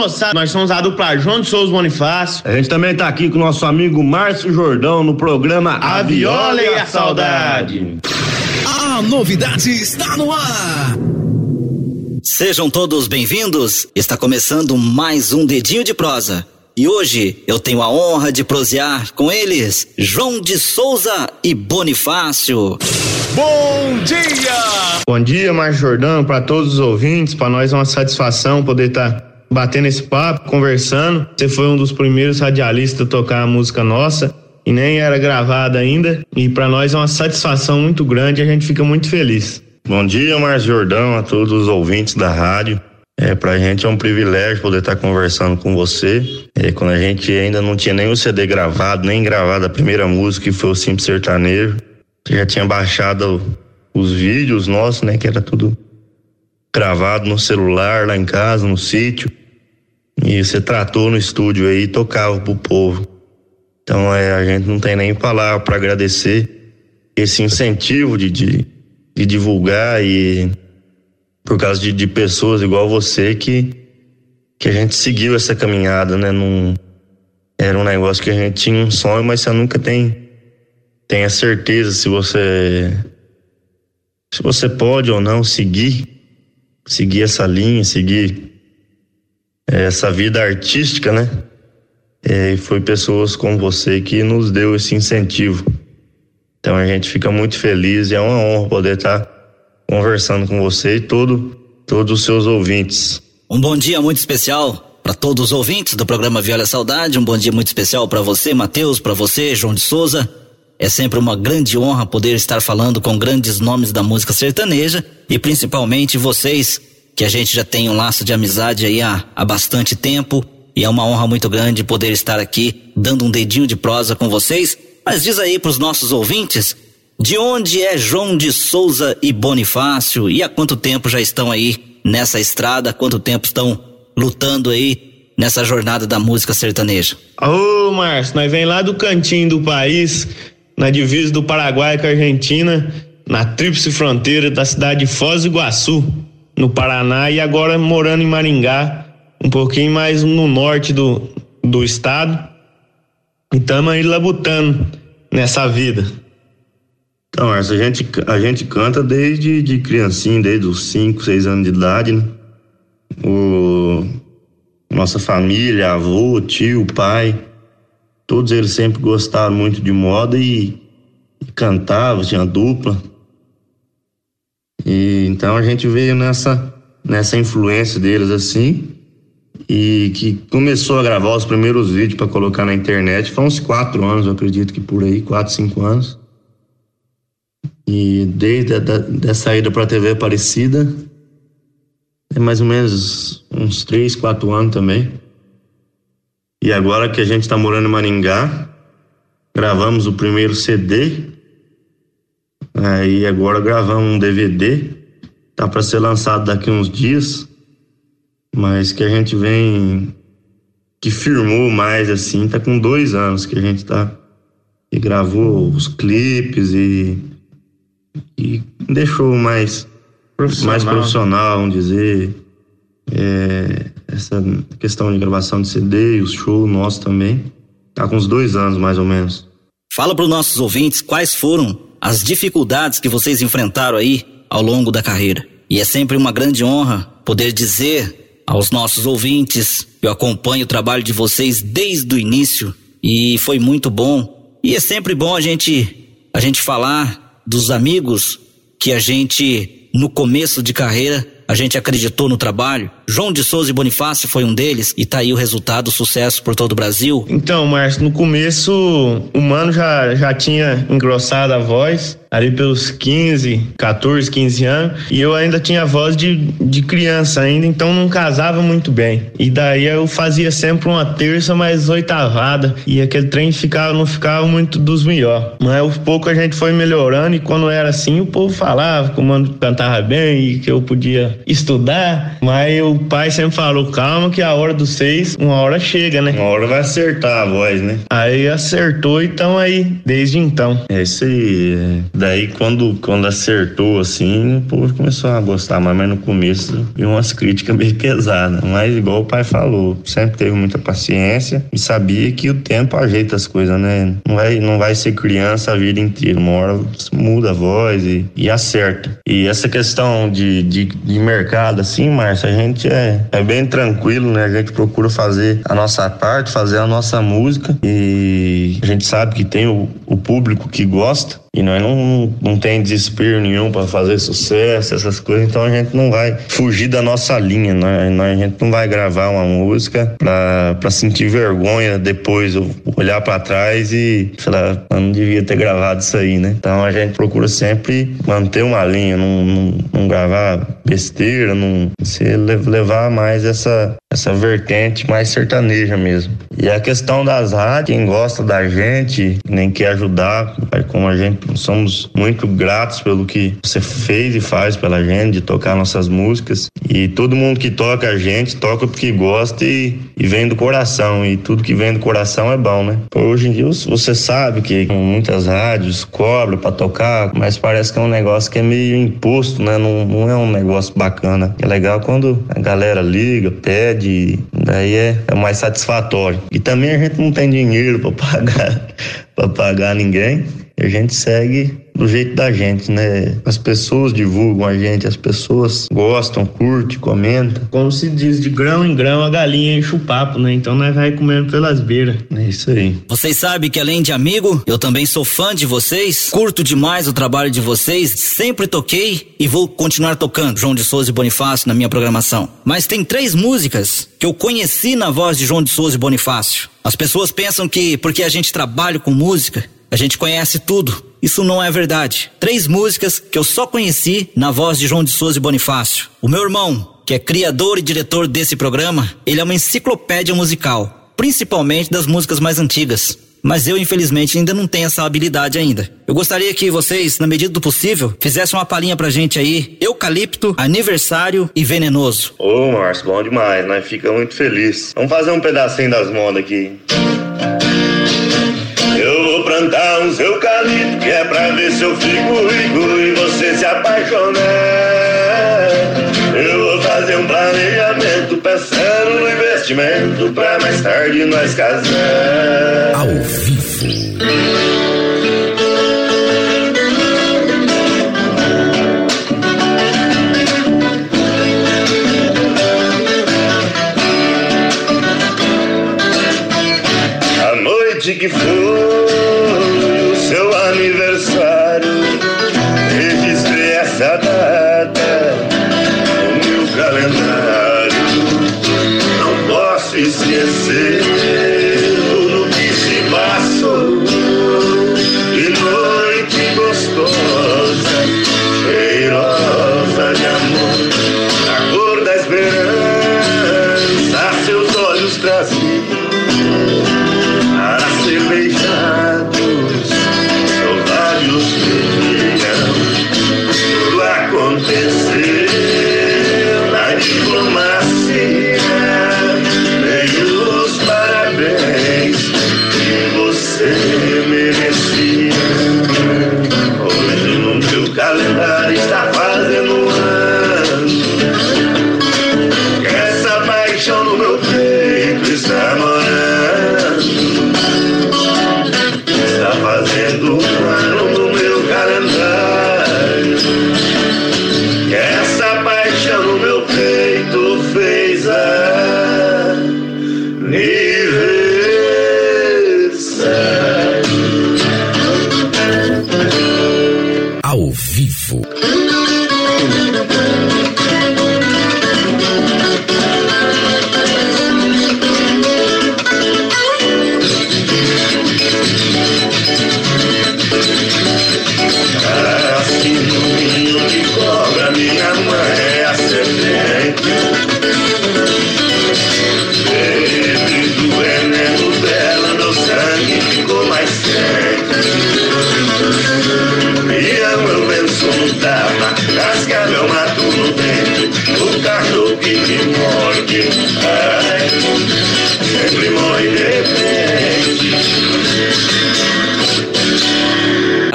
moçada, nós somos a dupla João de Souza Bonifácio. A gente também tá aqui com o nosso amigo Márcio Jordão no programa A Viola e a Saudade. A novidade está no ar. Sejam todos bem-vindos. Está começando mais um Dedinho de Prosa. E hoje eu tenho a honra de prosear com eles, João de Souza e Bonifácio. Bom dia! Bom dia, Márcio Jordão, para todos os ouvintes. Para nós é uma satisfação poder estar tá batendo esse papo, conversando. Você foi um dos primeiros radialistas a tocar a música nossa e nem era gravada ainda. E para nós é uma satisfação muito grande, a gente fica muito feliz. Bom dia, Márcio Jordão, a todos os ouvintes da rádio. É, pra gente é um privilégio poder estar conversando com você. É, quando a gente ainda não tinha nem o CD gravado, nem gravado a primeira música, que foi o Simples Sertanejo. Você já tinha baixado os vídeos nossos, né? Que era tudo gravado no celular, lá em casa, no sítio. E você tratou no estúdio aí e tocava pro povo. Então é, a gente não tem nem palavra para agradecer esse incentivo de, de, de divulgar e por causa de, de pessoas igual você que, que a gente seguiu essa caminhada, né? Num, era um negócio que a gente tinha um sonho, mas você nunca tem, tem a certeza se você se você pode ou não seguir, seguir essa linha, seguir essa vida artística, né? É, e foi pessoas como você que nos deu esse incentivo. Então a gente fica muito feliz e é uma honra poder estar conversando com você e todo, todos os seus ouvintes. Um bom dia muito especial para todos os ouvintes do programa Viola Saudade. Um bom dia muito especial para você, Matheus, para você, João de Souza. É sempre uma grande honra poder estar falando com grandes nomes da música sertaneja e principalmente vocês, que a gente já tem um laço de amizade aí há, há bastante tempo. E é uma honra muito grande poder estar aqui dando um dedinho de prosa com vocês. Mas diz aí para os nossos ouvintes de onde é João de Souza e Bonifácio e há quanto tempo já estão aí nessa estrada? Há quanto tempo estão lutando aí nessa jornada da música sertaneja? Ô, Márcio, nós vem lá do cantinho do país, na divisa do Paraguai com a Argentina, na tríplice fronteira da cidade de Foz do Iguaçu, no Paraná, e agora morando em Maringá, um pouquinho mais no norte do, do estado. E estamos aí labutando nessa vida. Então, essa a gente, a gente canta desde de criancinha, desde os 5, 6 anos de idade, né? O, nossa família, avô, tio, pai, todos eles sempre gostaram muito de moda e, e cantavam, tinha dupla. E então a gente veio nessa nessa influência deles assim e que começou a gravar os primeiros vídeos para colocar na internet. Foi uns quatro anos, eu acredito que por aí, quatro, cinco anos. E desde a da, da saída para a TV Aparecida, é mais ou menos uns três, quatro anos também. E agora que a gente está morando em Maringá, gravamos o primeiro CD. Aí agora gravamos um DVD. Tá para ser lançado daqui uns dias. Mas que a gente vem. Que firmou mais assim, tá com dois anos que a gente tá. E gravou os clipes e e deixou mais profissional, mais profissional vamos dizer. É, essa questão de gravação de CD e os shows nossos também. Tá com uns dois anos, mais ou menos. Fala para os nossos ouvintes quais foram as dificuldades que vocês enfrentaram aí ao longo da carreira. E é sempre uma grande honra poder dizer aos nossos ouvintes que eu acompanho o trabalho de vocês desde o início e foi muito bom. E é sempre bom a gente a gente falar dos amigos que a gente, no começo de carreira, a gente acreditou no trabalho. João de Souza e Bonifácio foi um deles e tá aí o resultado, sucesso por todo o Brasil. Então, Márcio, no começo o Mano já, já tinha engrossado a voz, ali pelos 15, 14, 15 anos, e eu ainda tinha voz de, de criança ainda, então não casava muito bem. E daí eu fazia sempre uma terça mais oitavada, e aquele trem ficava, não ficava muito dos melhores. Mas aos pouco a gente foi melhorando, e quando era assim, o povo falava que o mano cantava bem e que eu podia estudar, mas eu pai sempre falou, calma que a hora dos seis, uma hora chega, né? Uma hora vai acertar a voz, né? Aí acertou e então aí, desde então. É isso aí. Daí quando, quando acertou assim, o povo começou a gostar, mas, mas no começo vi umas críticas meio pesadas. Mas igual o pai falou, sempre teve muita paciência e sabia que o tempo ajeita as coisas, né? Não vai, não vai ser criança a vida inteira. Uma hora muda a voz e, e acerta. E essa questão de, de, de mercado, assim, Márcio, a gente é, é bem tranquilo, né? A gente procura fazer a nossa parte, fazer a nossa música. E a gente sabe que tem o, o público que gosta e nós não, não tem desespero nenhum para fazer sucesso, essas coisas, então a gente não vai fugir da nossa linha, né? A gente não vai gravar uma música para sentir vergonha depois, olhar para trás e falar, eu não devia ter gravado isso aí, né? Então a gente procura sempre manter uma linha, não, não, não gravar besteira, não se levar mais essa, essa vertente mais sertaneja mesmo. E a questão das rádios, quem gosta da gente, nem quer ajudar, como a gente somos muito gratos pelo que você fez e faz pela gente, de tocar nossas músicas. E todo mundo que toca a gente, toca porque gosta e, e vem do coração. E tudo que vem do coração é bom, né? Hoje em dia você sabe que muitas rádios cobram para tocar, mas parece que é um negócio que é meio imposto, né? Não, não é um negócio bacana. É legal quando a galera liga, pede, daí é, é mais satisfatório. E também a gente não tem dinheiro para pagar para pagar ninguém. A gente segue do jeito da gente, né? As pessoas divulgam a gente, as pessoas gostam, curtem, comentam. Como se diz, de grão em grão a galinha enche o papo, né? Então nós vai comendo pelas beiras. É isso aí. Vocês sabem que além de amigo, eu também sou fã de vocês, curto demais o trabalho de vocês, sempre toquei e vou continuar tocando João de Souza e Bonifácio na minha programação. Mas tem três músicas que eu conheci na voz de João de Souza e Bonifácio. As pessoas pensam que porque a gente trabalha com música, a gente conhece tudo. Isso não é verdade. Três músicas que eu só conheci na voz de João de Souza e Bonifácio. O meu irmão, que é criador e diretor desse programa, ele é uma enciclopédia musical, principalmente das músicas mais antigas. Mas eu, infelizmente, ainda não tenho essa habilidade ainda. Eu gostaria que vocês, na medida do possível, fizessem uma palhinha pra gente aí. Eucalipto, aniversário e venenoso. Ô, oh, Márcio, bom demais, né? fica muito feliz. Vamos fazer um pedacinho das modas aqui. Eu vou plantar uns eucalipto, que é pra ver se eu fico rico e você se apaixonar. Eu vou fazer um planejamento, pensando no investimento, pra mais tarde nós casar. Ao vivo. noite que foi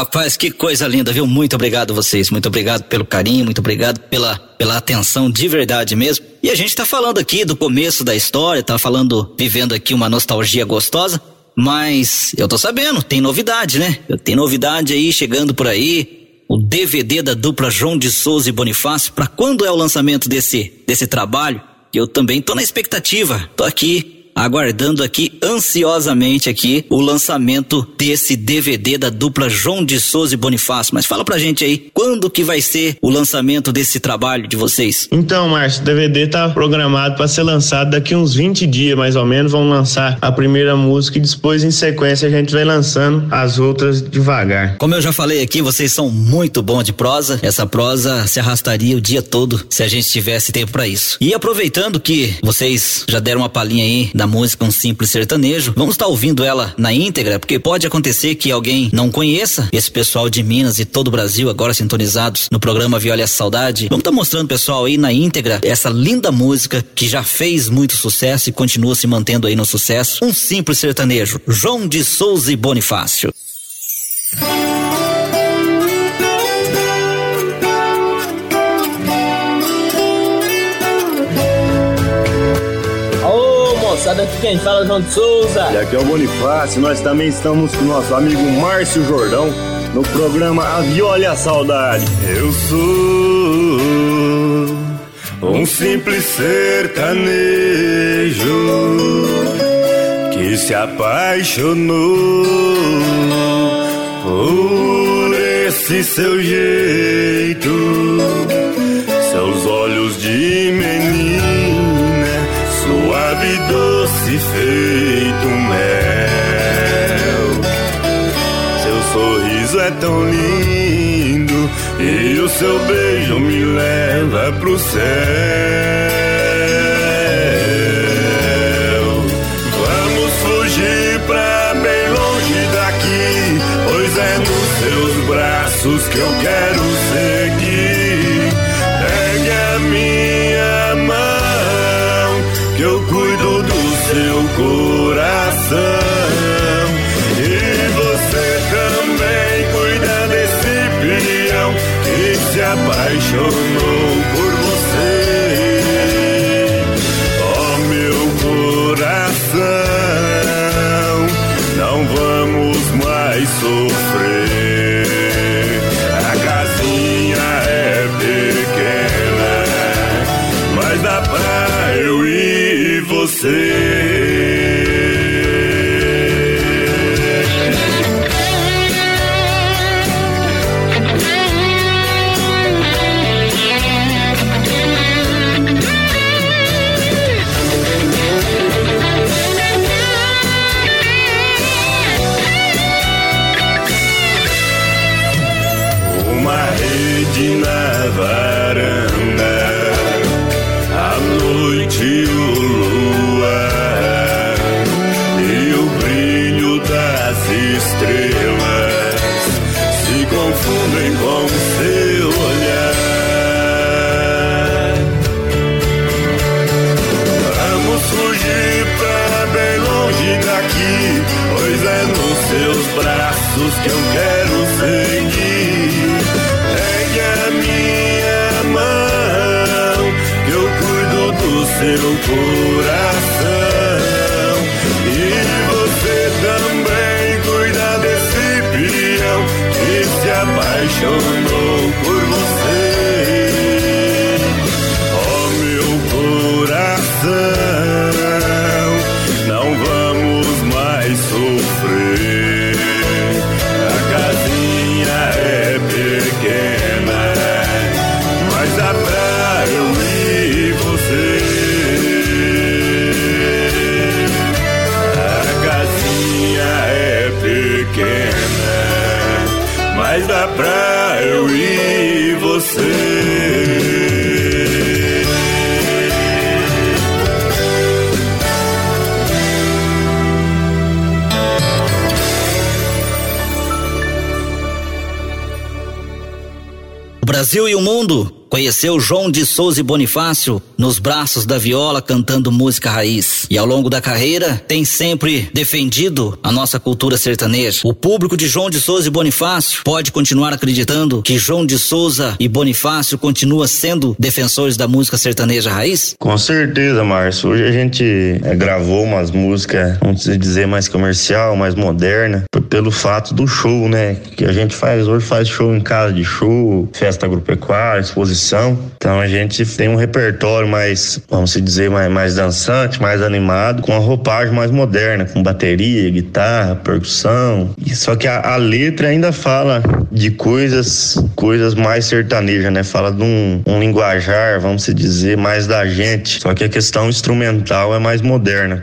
Rapaz, que coisa linda, viu? Muito obrigado vocês. Muito obrigado pelo carinho, muito obrigado pela, pela atenção de verdade mesmo. E a gente tá falando aqui do começo da história, tá falando, vivendo aqui uma nostalgia gostosa. Mas eu tô sabendo, tem novidade, né? Tem novidade aí chegando por aí. O DVD da dupla João de Souza e Bonifácio. Para quando é o lançamento desse desse trabalho? Eu também tô na expectativa. Tô aqui aguardando aqui ansiosamente aqui o lançamento desse DVD da dupla João de Souza e Bonifácio. Mas fala pra gente aí, quando que vai ser o lançamento desse trabalho de vocês? Então, Márcio, o DVD tá programado para ser lançado daqui uns 20 dias, mais ou menos. Vão lançar a primeira música e depois, em sequência, a gente vai lançando as outras devagar. Como eu já falei aqui, vocês são muito bons de prosa. Essa prosa se arrastaria o dia todo se a gente tivesse tempo para isso. E aproveitando que vocês já deram uma palhinha aí da música Um Simples Sertanejo. Vamos estar tá ouvindo ela na íntegra, porque pode acontecer que alguém não conheça esse pessoal de Minas e todo o Brasil agora sintonizados no programa Viola Saudade. Vamos estar tá mostrando pessoal aí na íntegra essa linda música que já fez muito sucesso e continua se mantendo aí no sucesso. Um Simples Sertanejo, João de Souza e Bonifácio. Quem fala é João de Souza. E aqui é o Bonifácio, nós também estamos com o nosso amigo Márcio Jordão no programa A Viola e a Saudade. Eu sou um simples sertanejo que se apaixonou por esse seu jeito, seus olhos de menina, suavidade feito mel. Seu sorriso é tão lindo e o seu beijo me leva pro céu. Vamos fugir pra bem longe daqui, pois é nos seus braços que eu quero See. Conheceu João de Souza e Bonifácio nos braços da viola cantando música raiz. E ao longo da carreira tem sempre defendido a nossa cultura sertaneja. O público de João de Souza e Bonifácio pode continuar acreditando que João de Souza e Bonifácio continua sendo defensores da música sertaneja raiz? Com certeza, Márcio. Hoje a gente é, gravou umas músicas, vamos dizer, mais comercial, mais moderna, pelo fato do show, né? Que a gente faz hoje, faz show em casa de show, festa agropecuária, exposição. Então a gente tem um repertório mais, vamos dizer, mais, mais dançante, mais animado, com a roupagem mais moderna, com bateria, guitarra, percussão. E só que a, a letra ainda fala de coisas, coisas mais sertanejas, né? Fala de um, um linguajar, vamos dizer, mais da gente. Só que a questão instrumental é mais moderna,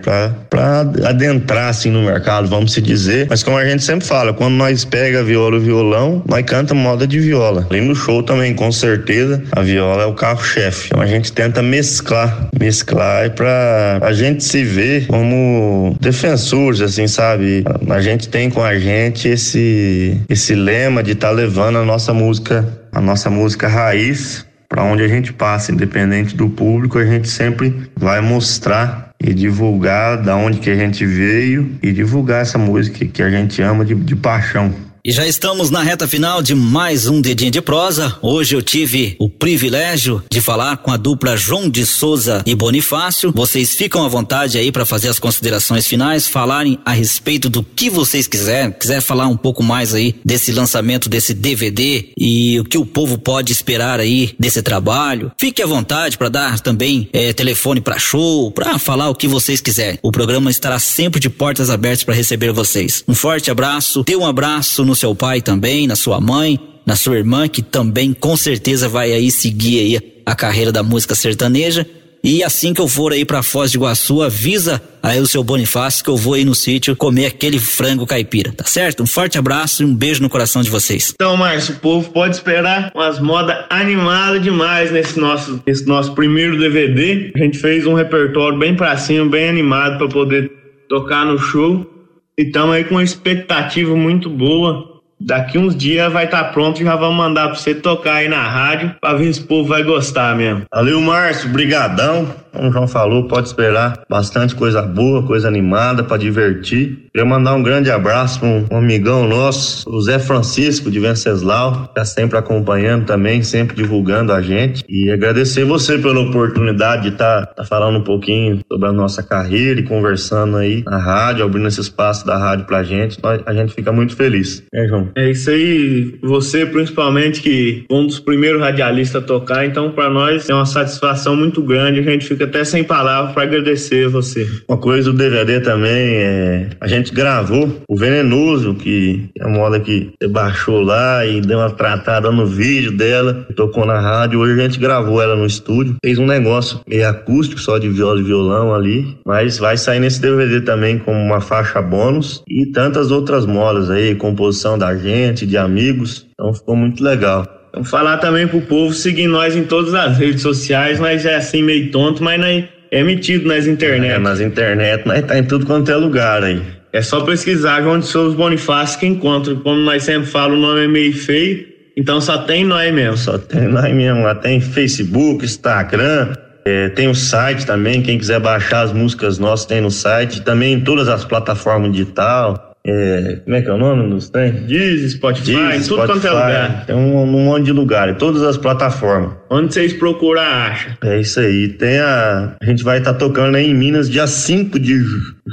para adentrar assim no mercado, vamos se dizer. Mas como a gente sempre fala, quando nós pega viola e violão, nós canta moda de viola. Além no show também, com certeza, a viola é o carro-chefe. Então a gente tenta mesclar, mesclar para a gente se ver como defensores, assim, sabe? A gente tem com a gente esse esse lema de estar tá levando a nossa música, a nossa música raiz para onde a gente passa, independente do público, a gente sempre vai mostrar e divulgar da onde que a gente veio e divulgar essa música que a gente ama de, de paixão. E já estamos na reta final de mais um Dedinho de Prosa. Hoje eu tive o privilégio de falar com a dupla João de Souza e Bonifácio. Vocês ficam à vontade aí para fazer as considerações finais, falarem a respeito do que vocês quiserem. Quiser falar um pouco mais aí desse lançamento desse DVD e o que o povo pode esperar aí desse trabalho. Fique à vontade para dar também é, telefone para show, para falar o que vocês quiserem. O programa estará sempre de portas abertas para receber vocês. Um forte abraço, dê um abraço no seu pai também, na sua mãe, na sua irmã, que também com certeza vai aí seguir aí a carreira da música sertaneja. E assim que eu for aí para Foz de Iguaçu, avisa aí o seu Bonifácio que eu vou aí no sítio comer aquele frango caipira, tá certo? Um forte abraço e um beijo no coração de vocês. Então, Márcio, o povo pode esperar umas modas animadas demais nesse nosso, nesse nosso primeiro DVD. A gente fez um repertório bem pra cima, bem animado para poder tocar no show. Estamos aí com uma expectativa muito boa. Daqui uns dias vai estar tá pronto e já vamos mandar para você tocar aí na rádio para ver se o povo vai gostar mesmo. Valeu, Márcio. Brigadão como o João falou, pode esperar bastante coisa boa, coisa animada para divertir. Queria mandar um grande abraço para um, amigão nosso, o Zé Francisco de Venceslau, que está sempre acompanhando também, sempre divulgando a gente. E agradecer você pela oportunidade de estar tá, tá falando um pouquinho sobre a nossa carreira e conversando aí na rádio, abrindo esse espaço da rádio pra gente. Nós, a gente fica muito feliz. É, João? É isso aí, você principalmente que um dos primeiros radialistas a tocar, então para nós é uma satisfação muito grande, a gente fica até sem palavras para agradecer você. Uma coisa do DVD também é. A gente gravou o Venenoso, que é a moda que você baixou lá e deu uma tratada no vídeo dela, tocou na rádio. Hoje a gente gravou ela no estúdio, fez um negócio meio acústico, só de viola e violão ali. Mas vai sair nesse DVD também como uma faixa bônus e tantas outras modas aí, composição da gente, de amigos. Então ficou muito legal. Vamos falar também pro povo seguir nós em todas as redes sociais, mas é assim meio tonto, mas nós é metido nas internet. É, nas internet, nós tá em tudo quanto é lugar aí. É só pesquisar João de Souza Bonifácio que encontra. Como nós sempre falamos, o nome é meio feio, então só tem nós mesmo. Só tem nós mesmo. Lá tem Facebook, Instagram, é, tem o site também. Quem quiser baixar as músicas nossas tem no site. Também em todas as plataformas digital. É, como é que é o nome dos trem? Diz, Spotify, Diz, tudo Spotify, quanto é lugar. Tem um, um monte de lugar, em todas as plataformas. Onde vocês procuram, acha. É isso aí. Tem a. A gente vai estar tá tocando aí em Minas dia 5 de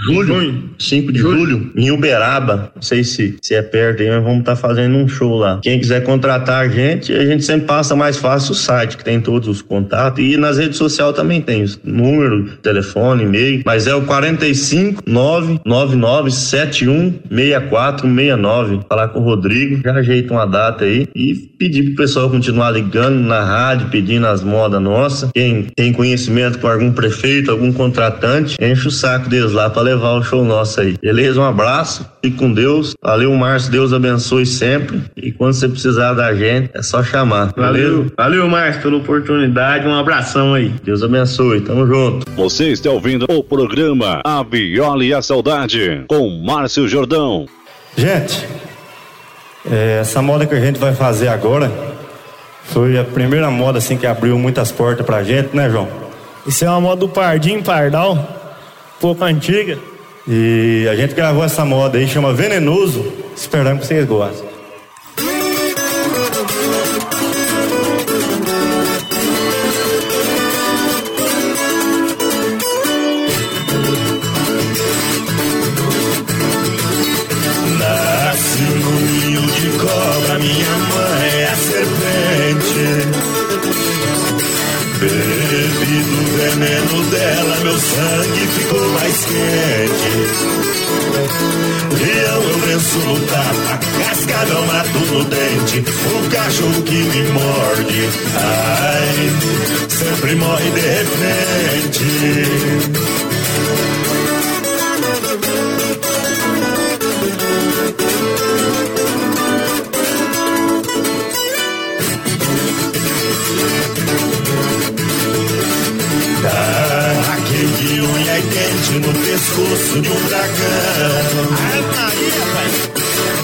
julho. Junho. 5 de julho. julho, em Uberaba. Não sei se, se é perto aí, mas vamos estar tá fazendo um show lá. Quem quiser contratar a gente, a gente sempre passa mais fácil o site, que tem todos os contatos. E nas redes sociais também tem número, telefone, e-mail. Mas é o 45 999 71 6469. Falar com o Rodrigo, já ajeita uma data aí e pedir pro pessoal continuar ligando na rádio pedindo as modas nossas. Quem tem conhecimento com algum prefeito, algum contratante, enche o saco deles lá para levar o show nosso aí. Beleza? Um abraço, fique com Deus. Valeu, Márcio. Deus abençoe sempre. E quando você precisar da gente, é só chamar. Valeu. Valeu, Márcio, pela oportunidade. Um abração aí. Deus abençoe. Tamo junto. Você está ouvindo o programa A Viola e a Saudade com Márcio Jordão. Gente, é, essa moda que a gente vai fazer agora Foi a primeira moda assim que abriu muitas portas pra gente, né, João? Isso é uma moda do Pardim Pardal, pouco antiga. E a gente gravou essa moda aí, chama Venenoso. Esperamos que vocês gostem. Quente. Leão eu venço no tapa, cascadão mato no dente, o cachorro que me morde, ai, sempre morre de repente. No pescoço de um dragão. Ai, Maria, pai.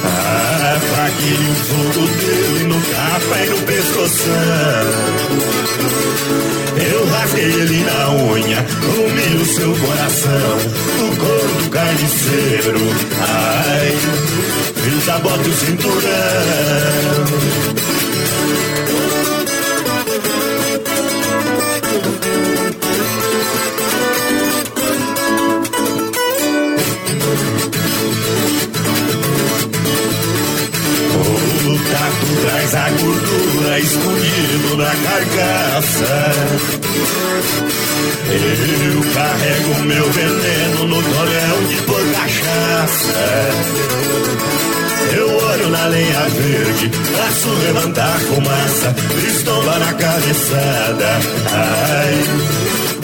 Ah, faquinha, o fogo dele no capa e no pescoção. Eu rasguei ele na unha, comi o seu coração, o couro do carniceiro. Ai, fiz a bota e o cinturão. Cabeçada. Ai,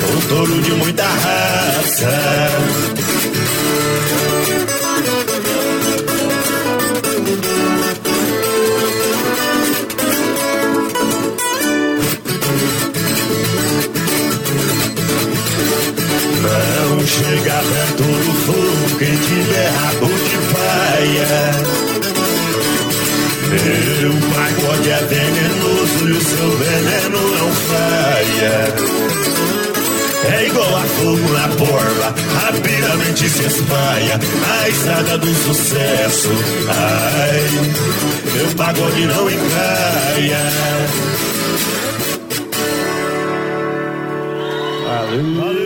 o touro de muita raça. Na borba, rapidamente se espalha na estrada do sucesso. Ai, meu pagode não encaia. Valeu. Valeu.